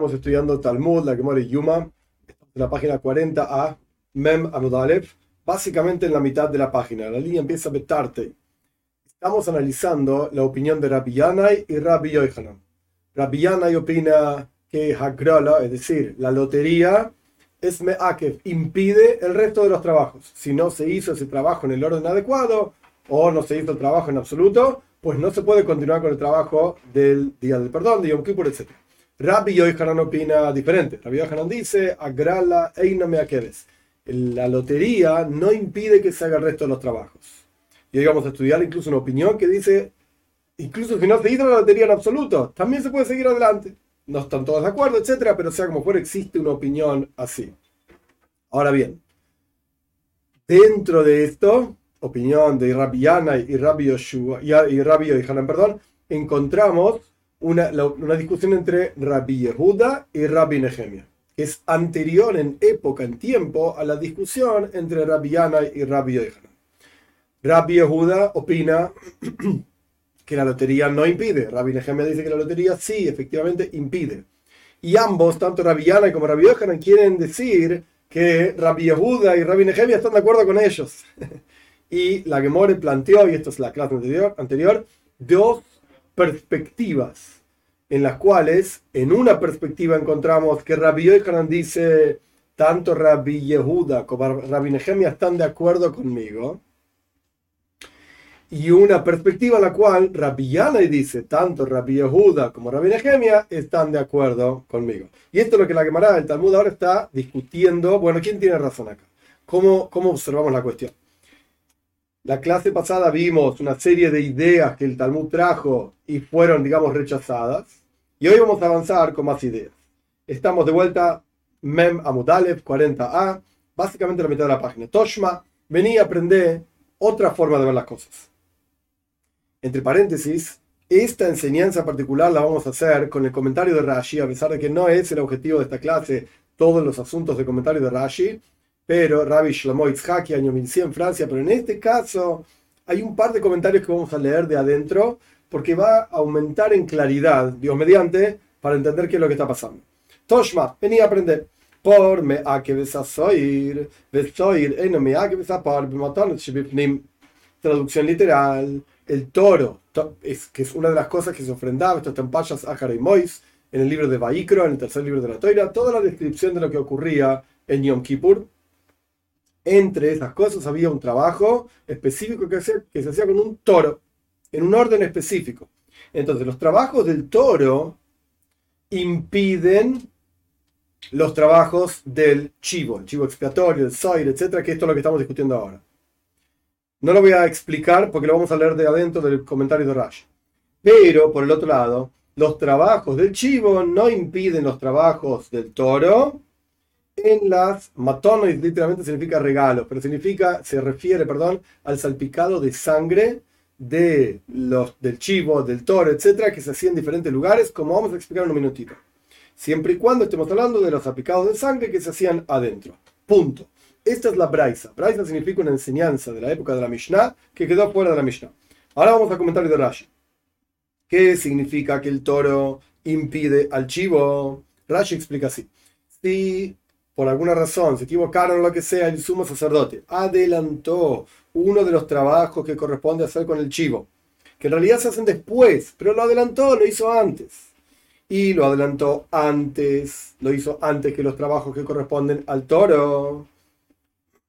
Estamos estudiando Talmud, la Gemara Yuma, en la página 40a, Mem Amudalev, básicamente en la mitad de la página. La línea empieza a betarte. Estamos analizando la opinión de Rabbi Yanai y Rabbi Yohanan. Rabbi Yanai opina que Hagrala, es decir, la lotería, es Meakev, impide el resto de los trabajos. Si no se hizo ese trabajo en el orden adecuado o no se hizo el trabajo en absoluto, pues no se puede continuar con el trabajo del día del perdón, de Yom Kippur, etc. Rabbi Yohanan opina diferente. Rabbi Yohanan dice, agrala eina me La lotería no impide que se haga el resto de los trabajos. Y hoy vamos a estudiar incluso una opinión que dice, incluso si no se hizo la lotería en absoluto, también se puede seguir adelante. No están todos de acuerdo, etcétera, pero sea como fuera, existe una opinión así. Ahora bien, dentro de esto, opinión de Rabbi Yana y Rabbi y Rabbi perdón, encontramos una, una discusión entre Rabbi Yehuda y Rabbi Nehemia, es anterior en época, en tiempo, a la discusión entre Rabbi Yana y Rabbi Yohanan. Rabbi Yehuda opina que la lotería no impide. Rabbi Nehemia dice que la lotería sí, efectivamente impide. Y ambos, tanto Rabbi Yana como Rabbi Yohanan, quieren decir que Rabbi Yehuda y Rabbi Nehemia están de acuerdo con ellos. y la Gemore planteó, y esto es la clase anterior, anterior dos perspectivas en las cuales en una perspectiva encontramos que Rabbi Yohanan dice tanto Rabbi Yehuda como Rabbi Nehemia están de acuerdo conmigo y una perspectiva en la cual Rabbi Yanai dice tanto Rabbi Yehuda como Rabbi Nehemia están de acuerdo conmigo y esto es lo que la Gemara del Talmud ahora está discutiendo. Bueno quién tiene razón acá cómo, cómo observamos la cuestión la clase pasada vimos una serie de ideas que el Talmud trajo y fueron, digamos, rechazadas. Y hoy vamos a avanzar con más ideas. Estamos de vuelta, Mem Amudalev 40a, básicamente la mitad de la página. Toshma, venía a aprender otra forma de ver las cosas. Entre paréntesis, esta enseñanza particular la vamos a hacer con el comentario de Rashi, a pesar de que no es el objetivo de esta clase todos los asuntos de comentario de Rashi, pero Rabbi Shlomo Itzhaki, año 1100 en Francia, pero en este caso hay un par de comentarios que vamos a leer de adentro porque va a aumentar en claridad, Dios mediante, para entender qué es lo que está pasando. Toshma, venía a aprender. Por me a que besasoir, besoir, eno me a que besapar, Traducción literal, el toro, es, que es una de las cosas que se ofrendaba, estos tempallas a y Mois, en el libro de Baikro, en el tercer libro de la Toira, toda la descripción de lo que ocurría en Yom Kippur, entre esas cosas había un trabajo específico que, se hacía con un toro, en un orden específico. Entonces, los trabajos del toro impiden los trabajos del chivo, el chivo expiatorio, el soir, etcétera, que esto es lo que estamos discutiendo ahora. No lo voy a explicar porque lo vamos a leer de adentro del comentario de Rash. Pero, por el otro lado, los trabajos del chivo no impiden los trabajos del toro en las matones literalmente significa regalo, pero significa, se refiere, perdón, al salpicado de sangre de los, del chivo, del toro, etcétera, que se hacía en diferentes lugares, como vamos a explicar en un minutito. Siempre y cuando estemos hablando de los salpicados de sangre que se hacían adentro. Punto. Esta es la Braisa. Braisa significa una enseñanza de la época de la Mishnah que quedó fuera de la Mishnah. Ahora vamos a comentar de Rashi. ¿Qué significa que el toro impide al chivo? Rashi explica así. Si por alguna razón, se equivocaron lo que sea, el sumo sacerdote adelantó uno de los trabajos que corresponde hacer con el chivo, que en realidad se hacen después, pero lo adelantó, lo hizo antes. Y lo adelantó antes, lo hizo antes que los trabajos que corresponden al toro.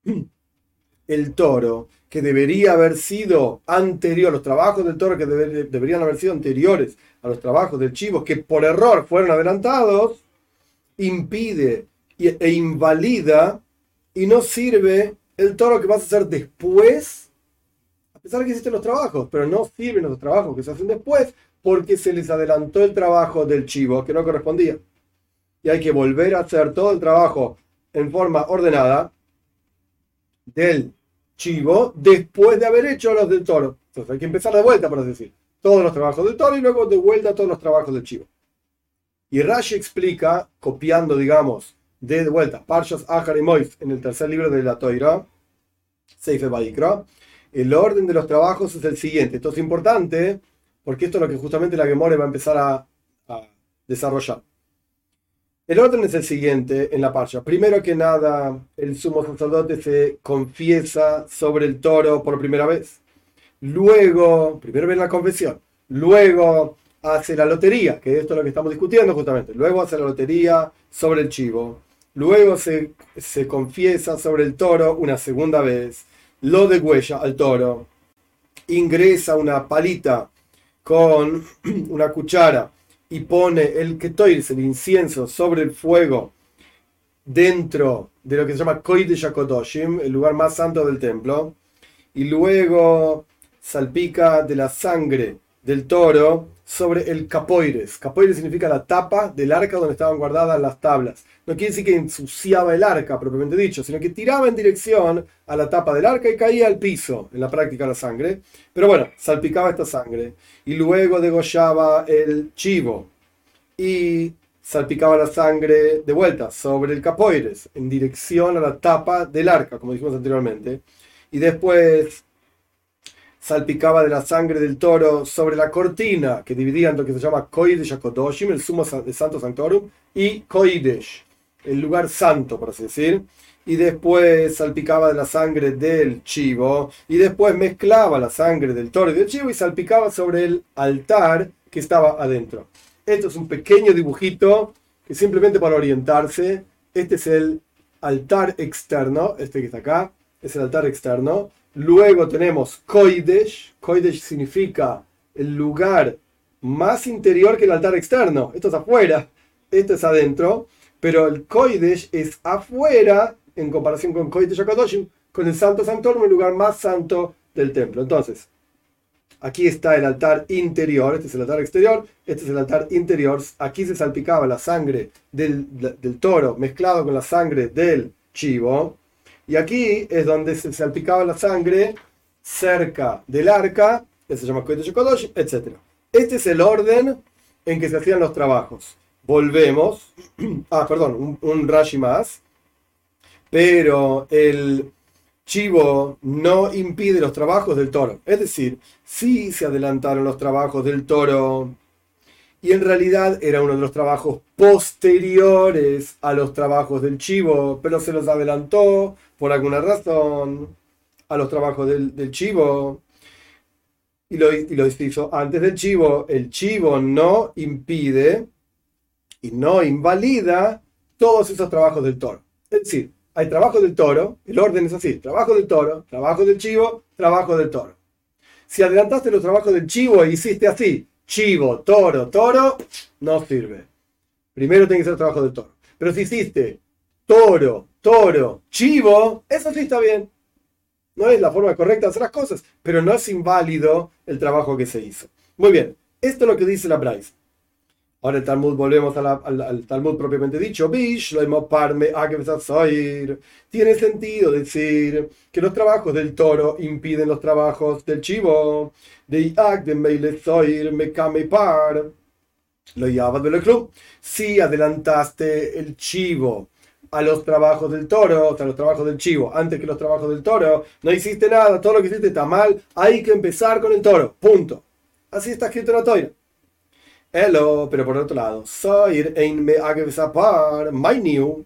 El toro, que debería haber sido anterior, los trabajos del toro que deberían haber sido anteriores a los trabajos del chivo, que por error fueron adelantados, impide e invalida y no sirve el toro que vas a hacer después, a pesar de que existen los trabajos, pero no sirven los trabajos que se hacen después porque se les adelantó el trabajo del chivo que no correspondía. Y hay que volver a hacer todo el trabajo en forma ordenada del chivo después de haber hecho los del toro. Entonces hay que empezar de vuelta, por así decir. Todos los trabajos del toro y luego de vuelta todos los trabajos del chivo. Y Rashi explica, copiando, digamos, de vuelta, Parshas Ahar y Mois, en el tercer libro de la Toira, Seife Baikra, el orden de los trabajos es el siguiente. Esto es importante porque esto es lo que justamente la Gemore va a empezar a, desarrollar. El orden es el siguiente en la parcha. Primero que nada, el sumo sacerdote se confiesa sobre el toro por primera vez. Luego, primero viene la confesión. Luego hace la lotería, que esto es lo que estamos discutiendo justamente. Luego hace la lotería sobre el chivo. Luego se, se confiesa sobre el toro una segunda vez. Lo degüella al toro. Ingresa una palita con una cuchara y pone el ketoirs, el incienso, sobre el fuego dentro de lo que se llama de Yakodoshim, el lugar más santo del templo, y luego salpica de la sangre del toro sobre el capoires. Capoires significa la tapa del arca donde estaban guardadas las tablas. No quiere decir que ensuciaba el arca, propiamente dicho, sino que tiraba en dirección a la tapa del arca y caía al piso, en la práctica la sangre. Pero bueno, salpicaba esta sangre. Y luego degollaba el chivo y salpicaba la sangre de vuelta sobre el capoires, en dirección a la tapa del arca, como dijimos anteriormente. Y después salpicaba de la sangre del toro sobre la cortina que dividía en lo que se llama Koidesh Yakodoshim, el sumo Santo Sanctorum, y Koidesh, el lugar santo, por así decir. Y después salpicaba de la sangre del chivo, y después mezclaba la sangre del toro y del chivo y salpicaba sobre el altar que estaba adentro. Esto es un pequeño dibujito que simplemente para orientarse, este es el altar externo, este que está acá, es el altar externo Luego tenemos Koidesh. Koidesh significa el lugar más interior que el altar externo. Esto es afuera, esto es adentro. Pero el Koidesh es afuera en comparación con Koidesh Akadoshim, con el Santo Sanctorum, el lugar más santo del templo. Entonces, aquí está el altar interior, este es el altar exterior, este es el altar interior. Aquí se salpicaba la sangre del, del toro mezclado con la sangre del chivo. Y aquí es donde se salpicaba la sangre cerca del arca, que se llama Kodesh etc. Este es el orden en que se hacían los trabajos. Volvemos. Ah, perdón, un, un Rashi más. Pero el chivo no impide los trabajos del toro. Es decir, sí se adelantaron los trabajos del toro y en realidad era uno de los trabajos posteriores a los trabajos del chivo, pero se los adelantó por alguna razón a los trabajos del, chivo y lo, y lo hizo antes del chivo. El chivo no impide y no invalida todos esos trabajos del toro. Es decir, hay trabajo del toro, el orden es así, trabajo del toro, trabajo del chivo, trabajo del toro. Si adelantaste los trabajos del chivo e hiciste así, chivo, toro, toro, no sirve. Primero tiene que ser el trabajo del toro. Pero si hiciste toro, toro, chivo, eso sí está bien. No es la forma correcta de hacer las cosas, pero no es inválido el trabajo que se hizo. Muy bien, esto es lo que dice la Bryce. Ahora el Talmud, volvemos al, Talmud propiamente dicho. Bish, parme, Tiene sentido decir que los trabajos del toro impiden los trabajos del chivo. De de Mekame Par. Lo. Si adelantaste el chivo a los trabajos del toro, a los trabajos del chivo, antes que los trabajos del toro, no hiciste nada, todo lo que hiciste está mal, hay que empezar con el toro. Punto. Así está escrito en la toira. Hello, pero por otro lado, soy ein me my new.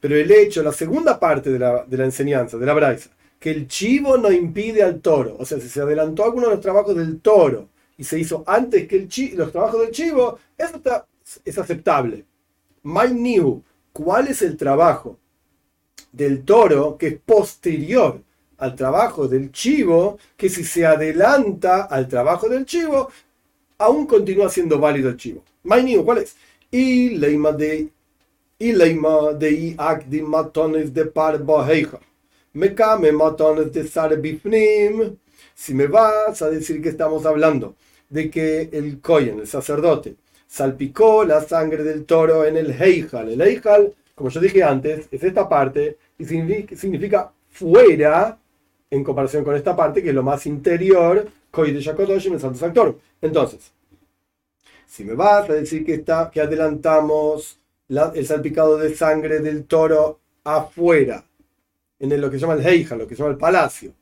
Pero el hecho, la segunda parte de la, enseñanza, de la braisa, que el chivo no impide al toro. O sea, si se adelantó alguno de los trabajos del toro y se hizo antes que el los trabajos del chivo, eso está, es aceptable. My new, ¿cuál es el trabajo del toro que es posterior al trabajo del chivo? Que si se adelanta al trabajo del chivo, aún continúa siendo válido el chivo. Mainiu, ¿cuál es? Y leima de y leima de i de matones de par Me came matones de sar bifnim. Si me vas a decir que estamos hablando de que el Koyen, el sacerdote, salpicó la sangre del toro en el Heijal. El Heijal, como yo dije antes, es esta parte y significa, fuera en comparación con esta parte, que es lo más interior, en el Santo. Entonces, si me vas a decir que, está, que adelantamos el salpicado de sangre del toro afuera, en lo que se llama el Heija, lo que se llama el palacio,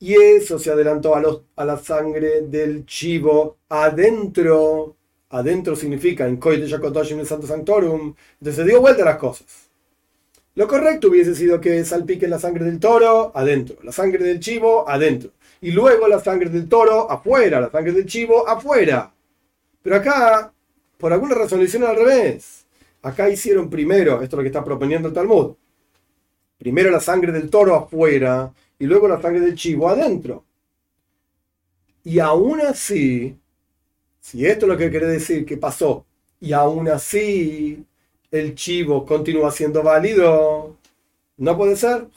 y eso se adelantó a, los, a la sangre del chivo adentro, adentro significa en Koy de en el Santo Sanctorum, entonces se dio vuelta las cosas. Lo correcto hubiese sido que salpique la sangre del toro adentro, la sangre del chivo adentro, y luego la sangre del toro afuera, la sangre del chivo afuera. Pero acá, por alguna razón lo hicieron al revés. Acá hicieron primero, esto es lo que está proponiendo el Talmud, primero la sangre del toro afuera y luego la sangre del chivo adentro. Y aún así, si esto es lo que quiere decir que pasó, y aún así el chivo continúa siendo válido, no puede ser.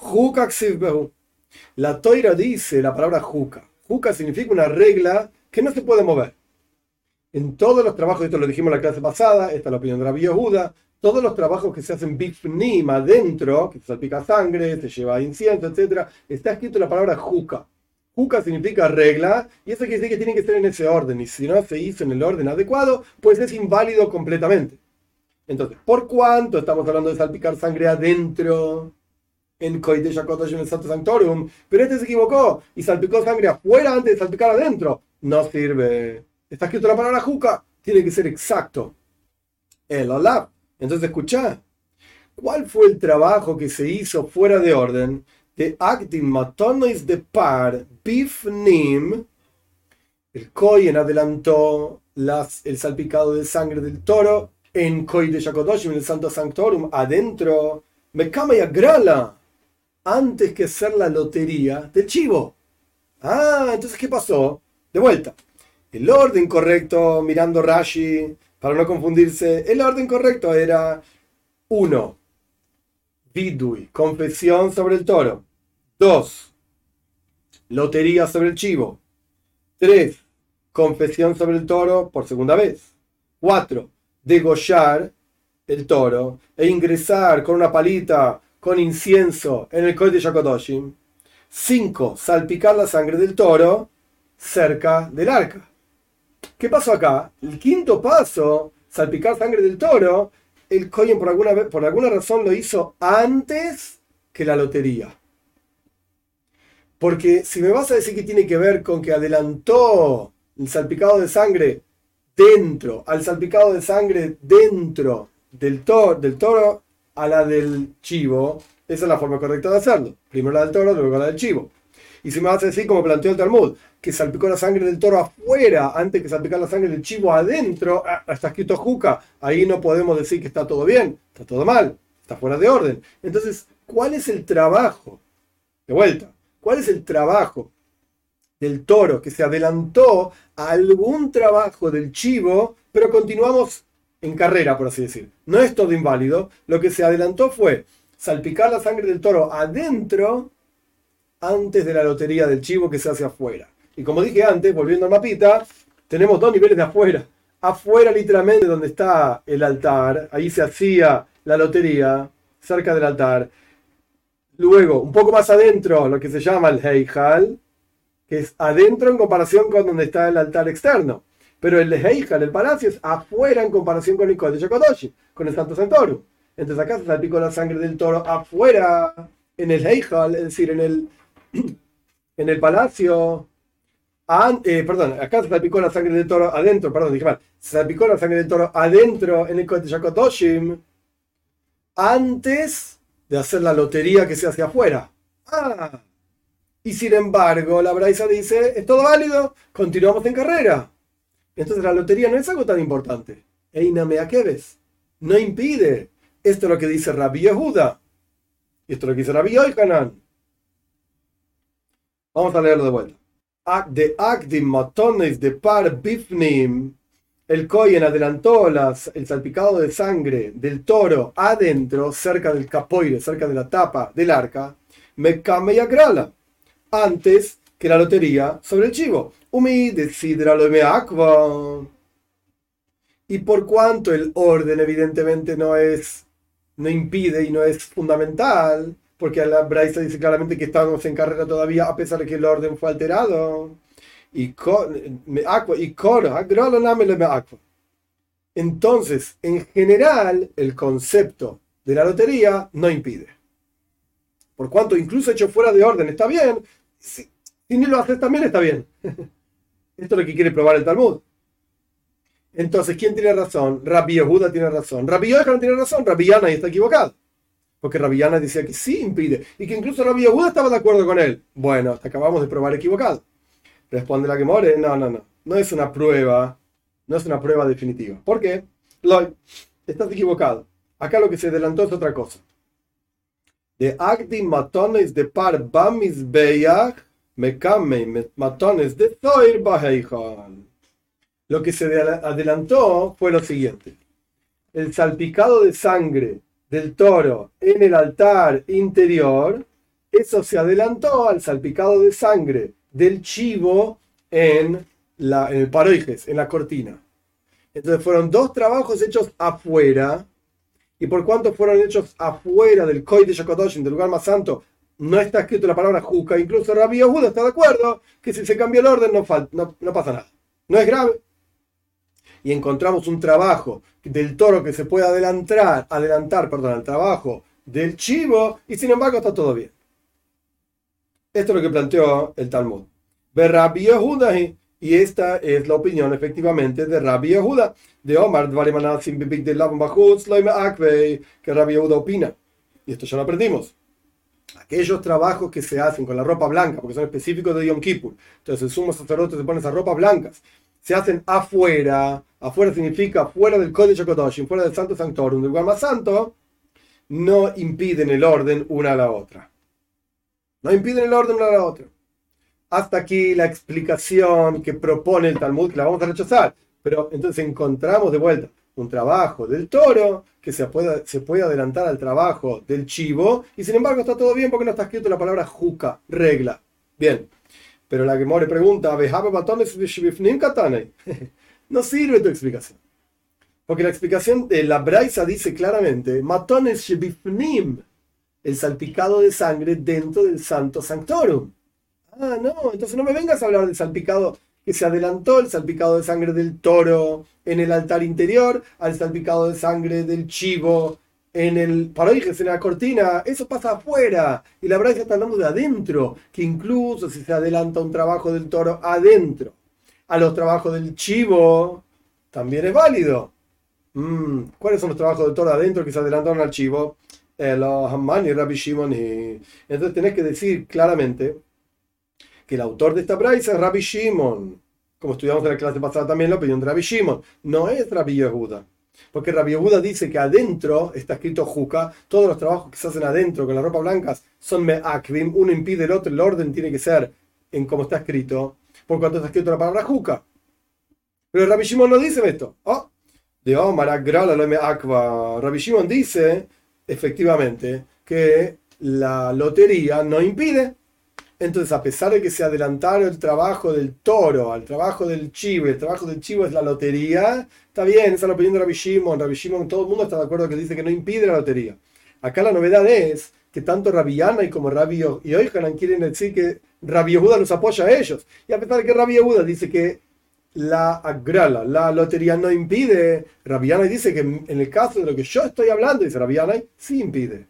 La toira dice la palabra juca. Juca significa una regla que no se puede mover. En todos los trabajos, esto lo dijimos en la clase pasada, esta es la opinión de la Juda, todos los trabajos que se hacen bifnim adentro, que se salpica sangre, se lleva incienso, etc., está escrito la palabra juca. Juca significa regla, y eso quiere decir que tiene que ser en ese orden, y si no se hizo en el orden adecuado, pues es inválido completamente. Entonces, ¿por cuánto estamos hablando de salpicar sangre adentro? En Koide en el Santo Sanctorum, pero este se equivocó y salpicó sangre afuera antes de salpicar adentro. No sirve. Está escrito la palabra juca, tiene que ser exacto. El olaf. Entonces, escucha. ¿Cuál fue el trabajo que se hizo fuera de orden de Actin Matonois de Par Bifnim? El Koyen adelantó las, el salpicado de sangre del toro en Koi de Yakodoshim, en el Santo Sanctorum, adentro, me cama y agrala, antes que hacer la lotería del chivo. Ah, entonces, ¿qué pasó? De vuelta. El orden correcto, mirando Rashi, para no confundirse, el orden correcto era 1. Vidui, confesión sobre el toro. 2. Lotería sobre el chivo. 3. Confesión sobre el toro por segunda vez. 4 degollar el toro e ingresar con una palita con incienso en el Kohen de Yakodoshim. 5. Salpicar la sangre del toro cerca del arca. ¿Qué pasó acá? El quinto paso, salpicar sangre del toro, el Kohen por alguna, por alguna razón lo hizo antes que la lotería. Porque si me vas a decir que tiene que ver con que adelantó el salpicado de sangre dentro, al salpicado de sangre dentro del, toro, del toro a la del chivo, esa es la forma correcta de hacerlo. Primero la del toro, luego la del chivo. Y si me vas a decir, como planteó el Talmud, que salpicó la sangre del toro afuera antes que salpicar la sangre del chivo adentro, ah, está escrito juca, ahí no podemos decir que está todo bien, está todo mal, está fuera de orden. Entonces, ¿cuál es el trabajo? De vuelta, ¿cuál es el trabajo del toro que se adelantó a algún trabajo del chivo, pero continuamos en carrera, por así decir. No es todo inválido. Lo que se adelantó fue salpicar la sangre del toro adentro antes de la lotería del chivo que se hace afuera. Y como dije antes, volviendo al mapita, tenemos dos niveles de afuera. Afuera literalmente donde está el altar, ahí se hacía la lotería, cerca del altar. Luego, un poco más adentro, lo que se llama el Heijal, que es adentro en comparación con donde está el altar externo. Pero el de Heijal, el palacio, es afuera en comparación con el de Yokodoshi, con el Santo Santorum. Entonces acá se salpicó la sangre del toro afuera, en el Heijal, es decir, en el, en el palacio. Eh, perdón, acá se salpicó la sangre del toro adentro, perdón, dije mal. Se salpicó la sangre del toro adentro en el de Yakodoshim antes de hacer la lotería que se hace afuera. Ah, y sin embargo, la Braisa dice, es todo válido, continuamos en carrera. Entonces la lotería no es algo tan importante. Eina ves No impide. Esto es lo que dice Rabbi Yehuda. Esto es lo que dice Rabbi Yohanan. Vamos a leerlo de vuelta. De Akdim Matones de Par Bifnim. El Koyen adelantó las, el salpicado de sangre del toro adentro, cerca del capoire, cerca de la tapa del arca. Mekame y Agrala antes que la lotería sobre el chivo. Umi lo me Y por cuanto el orden evidentemente no es, no impide y no es fundamental, porque la Braisa dice claramente que estamos en carrera todavía a pesar de que el orden fue alterado. Y me y Entonces, en general, el concepto de la lotería no impide. Por cuanto incluso hecho fuera de orden está bien, ni lo haces también está bien. Esto es lo que quiere probar el Talmud. Entonces, ¿quién tiene razón? Rabbi Yehuda tiene razón. Rabbi no tiene razón. Rabbi Yana está equivocado. Porque Rabbi Yana decía que sí impide. Y que incluso Rabbi Yehuda estaba de acuerdo con él. Bueno, acabamos de probar equivocado. Responde la que more. No, no, no. No es una prueba. No es una prueba definitiva. ¿Por qué? Lloyd, estás equivocado. Acá lo que se adelantó es otra cosa. De Agdi matones de par bamis beyach matones de zoir. Lo que se adelantó fue lo siguiente. El salpicado de sangre del toro en el altar interior, eso se adelantó al salpicado de sangre del chivo en, la, en el paroijes, en la cortina. Entonces fueron dos trabajos hechos afuera, y por cuanto fueron hechos afuera del Koi de Shakodoshin, del lugar más santo, no está escrito la palabra Juca, incluso Rabbi Yehuda está de acuerdo que si se cambia el orden no, no, pasa nada. No es grave y encontramos un trabajo del toro que se puede adelantar, adelantar perdón, al trabajo del chivo, y sin embargo está todo bien. Esto es lo que planteó el Talmud. Ve Rabbi Yehuda, y esta es la opinión efectivamente de Rabbi Yehuda, de Omar, que Rabbi Yehuda opina. Y esto ya lo aprendimos. Aquellos trabajos que se hacen con la ropa blanca, porque son específicos de Yom Kippur. Entonces el sumo sacerdote se pone esas ropas blancas se hacen afuera, afuera significa fuera del Código Kodoshim, fuera del Santo Sanctorum, del lugar más santo, no impiden el orden una a la otra. No impiden el orden una a la otra. Hasta aquí la explicación que propone el Talmud, que la vamos a rechazar. Pero entonces encontramos de vuelta un trabajo del toro que se puede, se puede adelantar al trabajo del chivo y sin embargo está todo bien porque no está escrito la palabra juca, regla. Bien, pero la que More pregunta, no sirve tu explicación. Porque la explicación de la Braisa dice claramente, matones shebifnim, el salpicado de sangre dentro del santo sanctorum. Ah, no, entonces no me vengas a hablar del salpicado que se adelantó, el salpicado de sangre del toro en el altar interior, al salpicado de sangre del chivo en el paroijes, en la cortina, eso pasa afuera. Y la verdad está hablando de adentro, que incluso si se adelanta un trabajo del toro adentro, a los trabajos del chivo, también es válido. Mm, ¿Cuáles son los trabajos del toro adentro que se adelantaron al chivo? Eh, los Hamman y Rabbi Shimon. Entonces tenés que decir claramente que el autor de esta braisa es Rabbi Shimon. Como estudiamos en la clase pasada también, la opinión de Rabbi Shimon. No es Rabbi Yehuda. Porque Rabbi Yehuda dice que adentro está escrito Juca, todos los trabajos que se hacen adentro con la ropa blanca son me'akvim, uno impide el otro, el orden tiene que ser en cómo está escrito, por cuanto está escrito la palabra Juca. Pero Rabbi Shimon no dice esto. Oh, de Omar Rabbi Shimon dice, efectivamente, que la lotería no impide entonces, a pesar de que se adelantaron el trabajo del toro al trabajo del chivo, el trabajo del chivo es la lotería, está bien, esa es la opinión de Rabbi Shimon. Rabbi Shimon, todo el mundo está de acuerdo que dice que no impide la lotería. Acá la novedad es que tanto Rabbi Yana como Rabbi y Oichanan quieren decir que Rabbi Yehuda los apoya a ellos. Y a pesar de que Rabbi Yehuda dice que la agrala, la lotería no impide, Rabbi dice que en el caso de lo que yo estoy hablando, dice Rabbi sí impide.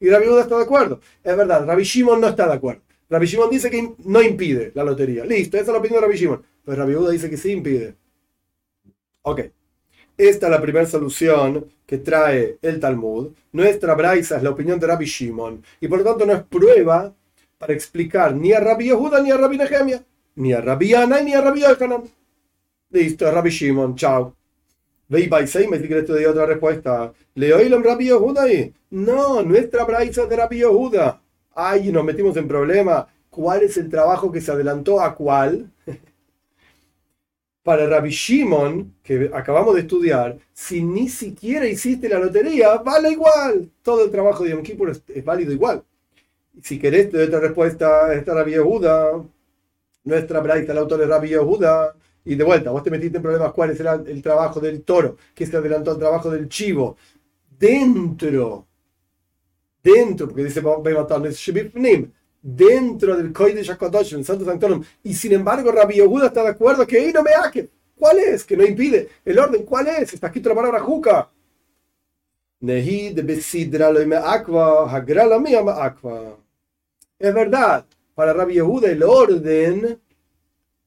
Y Rabbi Yehuda está de acuerdo. Es verdad, Rabbi Shimon no está de acuerdo. Rabbi Shimon dice que no impide la lotería. Listo, esa es la opinión de Rabbi Shimon. Pero Rabbi Uda dice que sí impide. Ok. Esta es la primera solución que trae el Talmud. Nuestra braisa es la opinión de Rabbi Shimon. Y por lo tanto no es prueba para explicar ni a Rabbi Yehuda ni a Rabbi Nehemia. Ni a Rabbi Ana ni a Rabbi Yochanan. Listo, Rabbi Shimon. Chao. Veis y me dice que otra respuesta. ¿Le oílo Rabbi Yehuda? No, nuestra braisa es de Rabbi Yehuda ay, nos metimos en problema, ¿cuál es el trabajo que se adelantó a cuál? Para Rabbi Shimon, que acabamos de estudiar, si ni siquiera hiciste la lotería, vale igual. Todo el trabajo de Yom Kippur es, válido igual. Si querés, te doy otra respuesta. Esta Rabbi Yehuda, nuestra braita, el autor de Rabbi Yehuda. Y de vuelta, vos te metiste en problemas. ¿Cuál es el, trabajo del toro? que se adelantó al trabajo del chivo? Dentro dentro, porque dice dentro del Kodesh HaKadosh, el Santo Sanctorum, y sin embargo Rabbi Yehuda está de acuerdo que no me hace. ¿Cuál es? Que no impide. El orden, ¿cuál es? Está escrito la palabra Juca. Es verdad, para Rabbi Yehuda el orden,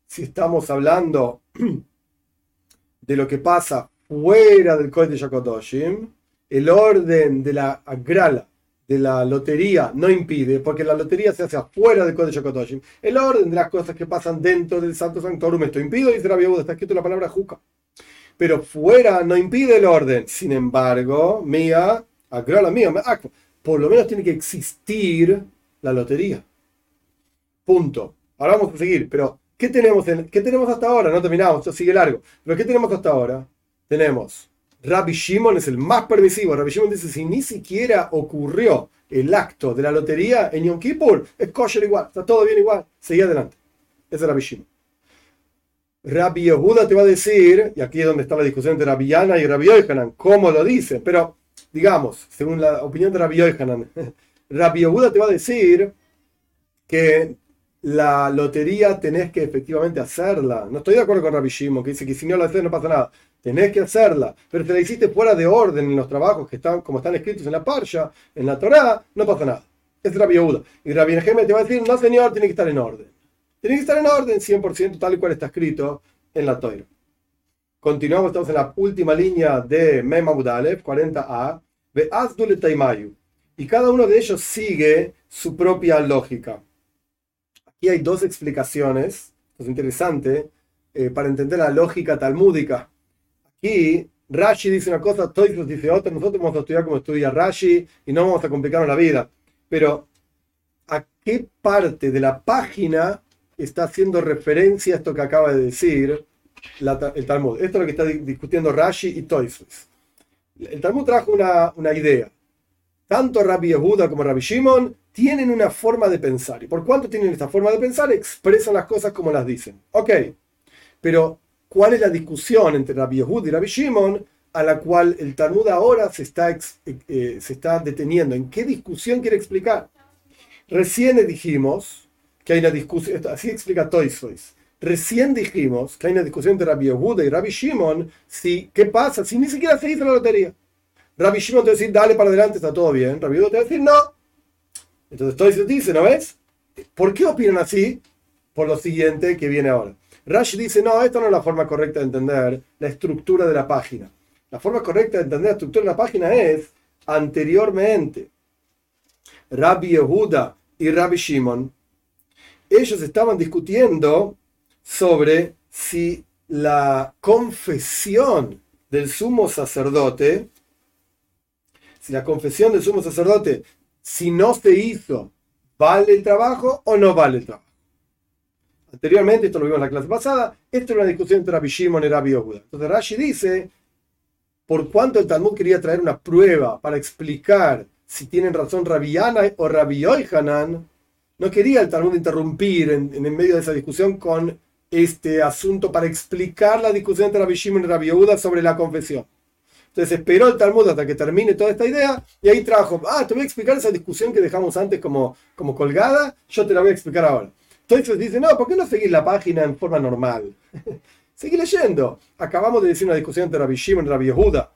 si estamos hablando de lo que pasa fuera del Kodesh HaKodoshim, el orden de la agrala, de la lotería, no impide, porque la lotería se hace afuera del Kodesh HaKodoshim. El orden de las cosas que pasan dentro del Santo Sanctorum, esto impide, dice la Buda, está escrito la palabra juca. Pero fuera no impide el orden. Sin embargo, mía, agrala mía, por lo menos tiene que existir la lotería. Punto. Ahora vamos a seguir, pero ¿qué tenemos, ¿qué tenemos hasta ahora? No terminamos, esto sigue largo. Pero ¿qué tenemos hasta ahora? Tenemos Rabbi Shimon es el más permisivo. Rabbi Shimon dice, si ni siquiera ocurrió el acto de la lotería en Yom Kippur, es kosher igual, está todo bien igual, seguí adelante. Ese es Rabbi Shimon. Rabbi Yehuda te va a decir, y aquí es donde está la discusión entre Rabbi Yana y Rabbi Yohanan, cómo lo dicen, pero digamos, según la opinión de Rabbi Yohanan, Rabbi Yehuda te va a decir que la lotería tenés que efectivamente hacerla. No estoy de acuerdo con Rabbi Shimon, que dice que si no la haces no pasa nada. Tenés que hacerla, pero si la hiciste fuera de orden en los trabajos que están, como están escritos en la Parsha, en la Torá, no pasa nada. Es Rabbi Yehuda. Y Rabbi Nehemia te va a decir, no señor, tiene que estar en orden. Tiene que estar en orden 100% tal y cual está escrito en la Torah. Continuamos, estamos en la última línea de Mem 40a, de Asdule Taimayu. Y cada uno de ellos sigue su propia lógica. Aquí hay dos explicaciones, es interesante, eh, para entender la lógica talmúdica. Aquí Rashi dice una cosa, Toyos dice otra, nosotros vamos a estudiar como estudia Rashi y no vamos a complicarnos la vida. Pero, ¿a qué parte de la página está haciendo referencia a esto que acaba de decir el Talmud? Esto es lo que está discutiendo Rashi y Toyos. El Talmud trajo una, una idea. Tanto Rabbi Yehuda como Rabbi Shimon tienen una forma de pensar. ¿Y por cuánto tienen esta forma de pensar? Expresan las cosas como las dicen. Ok, pero ¿cuál es la discusión entre Rabbi Yehud y Rabbi Shimon a la cual el Talmud ahora se está, eh, eh, se está deteniendo? ¿En qué discusión quiere explicar? Recién dijimos que hay una discusión, así explica Toysois. Recién dijimos que hay una discusión entre Rabbi Yehuda y Rabbi Shimon, si, ¿qué pasa? Si ni siquiera se hizo la lotería. Rabbi Shimon te va a decir, dale para adelante, está todo bien. Rabbi Yehuda te va a decir, no, entonces Toys dice, ¿no ves? ¿Por qué opinan así? Por lo siguiente que viene ahora. Rashi dice, no, esto no es la forma correcta de entender la estructura de la página. La forma correcta de entender la estructura de la página es anteriormente. Rabbi Yehuda y Rabbi Shimon, ellos estaban discutiendo sobre si la confesión del sumo sacerdote, si la confesión del sumo sacerdote si no se hizo, ¿vale el trabajo o no vale el trabajo? Anteriormente, esto lo vimos en la clase pasada, esto era una discusión entre Rabbi Shimon y Rabbi Yehuda. Entonces Rashi dice, por cuanto el Talmud quería traer una prueba para explicar si tienen razón Rabbi Yana o Rabbi Yohanan, no quería el Talmud interrumpir en, en, medio de esa discusión con este asunto para explicar la discusión entre Rabbi Shimon y Rabbi Yehuda sobre la confesión. Entonces esperó el Talmud hasta que termine toda esta idea y ahí trajo, ah, te voy a explicar esa discusión que dejamos antes como, como colgada, yo te la voy a explicar ahora. Entonces dice, no, ¿por qué no seguir la página en forma normal? Seguí leyendo. Acabamos de decir una discusión entre Rabbi Shimon y Rabbi Yehuda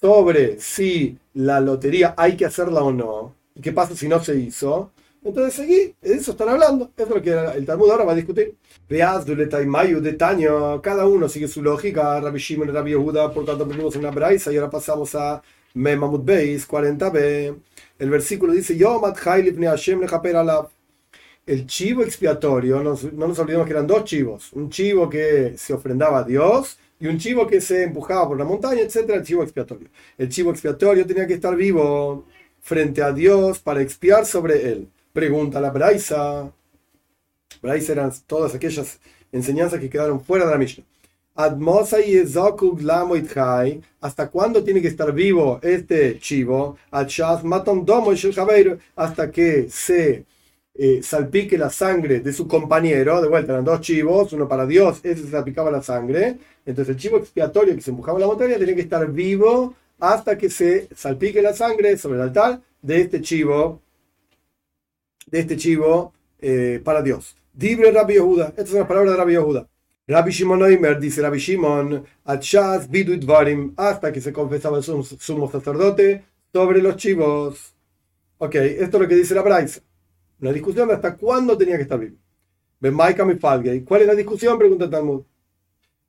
sobre si la lotería hay que hacerla o no, qué pasa si no se hizo. Entonces seguí, eso están hablando, eso es lo que el Talmud ahora va a discutir. Cada uno sigue su lógica, Rabbi Shimon y Rabbi Yehuda, por tanto aprendimos una braisa y ahora pasamos a Memamut Beis 40b. El versículo dice, Yomat Hashem El chivo expiatorio, no, no nos olvidemos que eran dos chivos, un chivo que se ofrendaba a Dios y un chivo que se empujaba por la montaña, etc. El chivo expiatorio. El chivo expiatorio tenía que estar vivo frente a Dios para expiar sobre él. Pregunta la Braisa. Braisa eran todas aquellas enseñanzas que quedaron fuera de la Mishnah. ¿Hasta cuándo tiene que estar vivo este chivo? Hasta que se eh, salpique la sangre de su compañero. De vuelta, eran dos chivos, uno para Dios, ese se salpicaba la sangre. Entonces el chivo expiatorio que se empujaba en la montaña tenía que estar vivo hasta que se salpique la sangre sobre el altar de este chivo de este chivo eh, para Dios. Dibre Rabbi Yehuda. Estas son las palabras de Rabbi Yehuda. Rabbi Shimon Oimer dice Rabbi Shimon, Achaz Bidut Varim, hasta que se confesaba el sumo sacerdote sobre los chivos. Ok, esto es lo que dice la Braisa. Una discusión de hasta cuándo tenía que estar vivo. ¿Cuál es la discusión? Pregunta Talmud.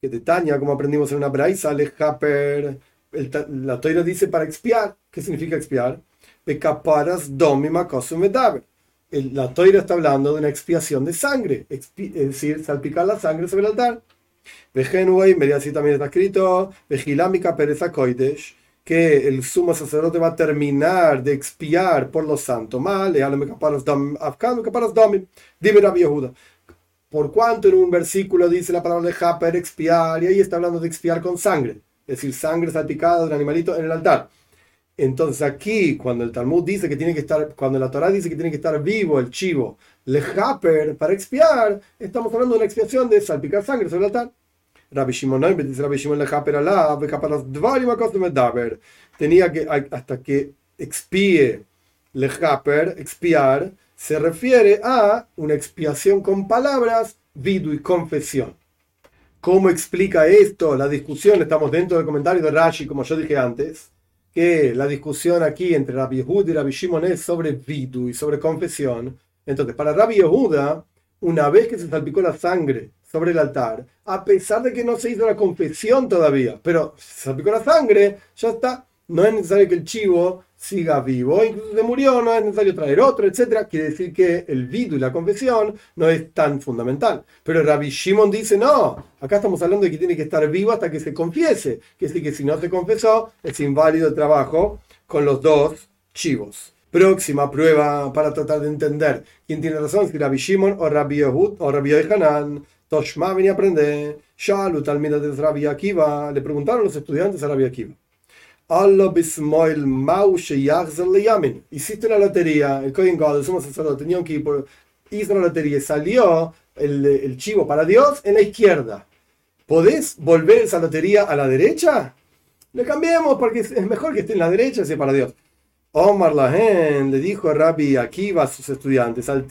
que de Tania, como aprendimos en una braisa, lejaper, la toira dice para expiar. ¿Qué significa expiar? Pecaparas domima medaber. La toira está hablando de una expiación de sangre, es decir, salpicar la sangre sobre el altar. Vejenue, así también está escrito, Vejilámica pereza koidesh, que el sumo sacerdote va a terminar de expiar por los santos. Mal, dime Rabbi Yehuda. Por cuanto en un versículo dice la palabra de Haper, expiar, y ahí está hablando de expiar con sangre, es decir, sangre salpicada de un animalito en el altar. Entonces aquí, cuando el Talmud dice que tiene que estar, cuando la Torah dice que tiene que estar vivo el chivo, le Haper, para expiar, estamos hablando de una expiación de salpicar sangre sobre el altar. Rabbi Shimon dice Rabbi Shimon tenía que, hasta que expíe le Haper, expiar, se refiere a una expiación con palabras, vidu y confesión. ¿Cómo explica esto? La discusión, estamos dentro del comentario de Rashi, como yo dije antes, que la discusión aquí entre Rabbi Yehuda y Rabbi Shimon es sobre vidu y sobre confesión. Entonces, para Rabbi Yehuda, una vez que se salpicó la sangre sobre el altar, a pesar de que no se hizo la confesión todavía, pero se salpicó la sangre, ya está. No es necesario que el chivo siga vivo, incluso se murió, no es necesario traer otro, etc. Quiere decir que el vido y la confesión no es tan fundamental. Pero Rabbi Shimon dice, no, acá estamos hablando de que tiene que estar vivo hasta que se confiese, que decir que si no se confesó, es inválido el trabajo con los dos chivos. Próxima prueba para tratar de entender quién tiene razón, si Rabbi Shimon o Rabbi Yehud o Rabbi Yohanan. Toshma venía a aprender. Shalu, talmida de Rabbi Akiva. Le preguntaron los estudiantes a Rabbi Akiva. Hiciste una lotería, el Kohen God, el sumo sacerdote, tenían que ir por, hizo una lotería y salió el, el, chivo para Dios en la izquierda. ¿Podés volver esa lotería a la derecha? Le cambiemos porque es mejor que esté en la derecha, ese para Dios. Omar Lahen le dijo a Rabbi Akiva a sus estudiantes, al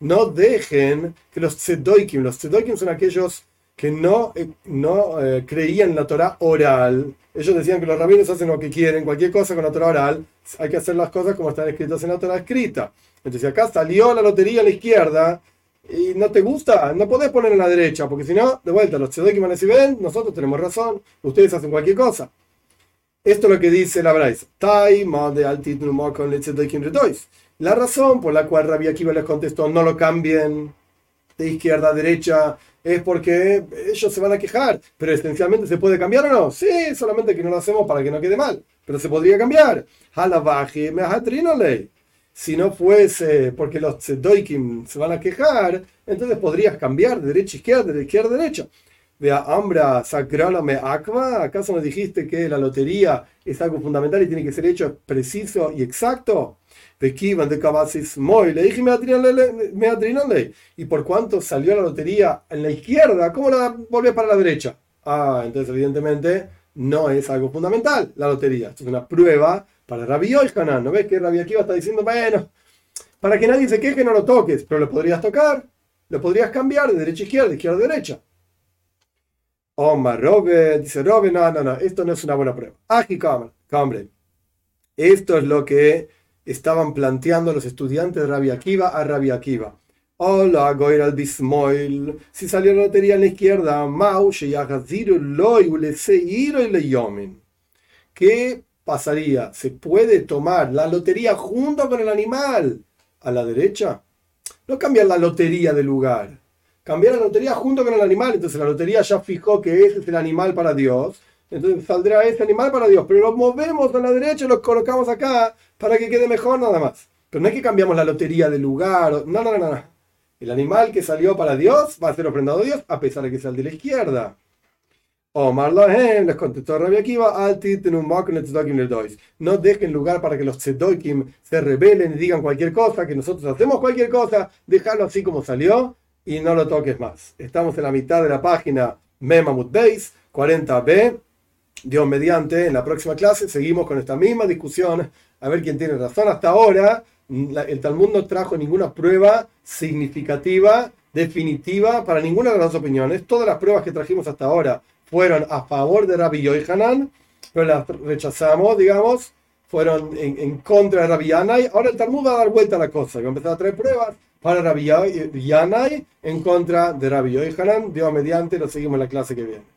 no dejen que los tzedoikim, los tzedoikim son aquellos que no, eh, no eh, creían en la Torah oral. Ellos decían que los rabinos hacen lo que quieren, cualquier cosa con la Torah oral, hay que hacer las cosas como están escritas en la Torah escrita. Entonces acá salió la lotería a la izquierda y no te gusta, no podés poner en la derecha, porque si no, de vuelta, los tzedokim van a decir, ven, nosotros tenemos razón, ustedes hacen cualquier cosa. Esto es lo que dice la Braisa. La razón por la cual Rabbi Akiva les contestó no lo cambien de izquierda a derecha es porque ellos se van a quejar. Pero esencialmente se puede cambiar o no? Sí, solamente que no lo hacemos para que no quede mal. Pero se podría cambiar. Si no fuese porque los tzedoikim se van a quejar, entonces podrías cambiar de derecha a izquierda, de izquierda a derecha. Vea, Ambra, me Akva, ¿acaso no dijiste que la lotería es algo fundamental y tiene que ser hecho preciso y exacto? De Kivan de Kabasis Moy, le dije me Y por cuanto salió la lotería en la izquierda, ¿cómo la volvió para la derecha? Ah, entonces evidentemente no es algo fundamental la lotería. Esto es una prueba para Rabbi Yohanan. ¿No ves que Rabbi Akiva está diciendo, bueno, para que nadie se queje no lo toques, pero lo podrías tocar, lo podrías cambiar de derecha a izquierda, de izquierda a derecha. Omar Robe, dice Robe, no, no, no, esto no es una buena prueba. Aquí, hombre. Esto es lo que estaban planteando los estudiantes de Rabia Akiva a Rabia Akiva. Hola, Goir al Bismoil. Si salió la lotería en la izquierda, ¿Qué pasaría? ¿Se puede tomar la lotería junto con el animal a la derecha? No cambiar la lotería de lugar cambiar la lotería junto con el animal. Entonces la lotería ya fijó que ese es el animal para Dios. Entonces saldrá ese animal para Dios. Pero lo movemos a la derecha y lo colocamos acá para que quede mejor nada más. Pero no es que cambiamos la lotería de lugar. No, no, no, no. El animal que salió para Dios va a ser ofrendado a Dios a pesar de que sea el de la izquierda. Omar Lahem les contestó Rabbi Akiva, no dejen lugar para que los tzedokim se rebelen y digan cualquier cosa, que nosotros hacemos cualquier cosa, déjalo así como salió y no lo toques más. Estamos en la mitad de la página Memamut Base 40b. Dios mediante, en la próxima clase seguimos con esta misma discusión, a ver quién tiene razón. Hasta ahora, el Talmud no trajo ninguna prueba significativa, definitiva, para ninguna de las opiniones. Todas las pruebas que trajimos hasta ahora fueron a favor de Rabbi Yohanan, pero las rechazamos, digamos, fueron en, contra de Rabbi Yanai. Ahora el Talmud va a dar vuelta a la cosa, va a empezar a traer pruebas para Rabbi Yanai en contra de Rabbi Yohanan. Dios mediante, lo seguimos en la clase que viene.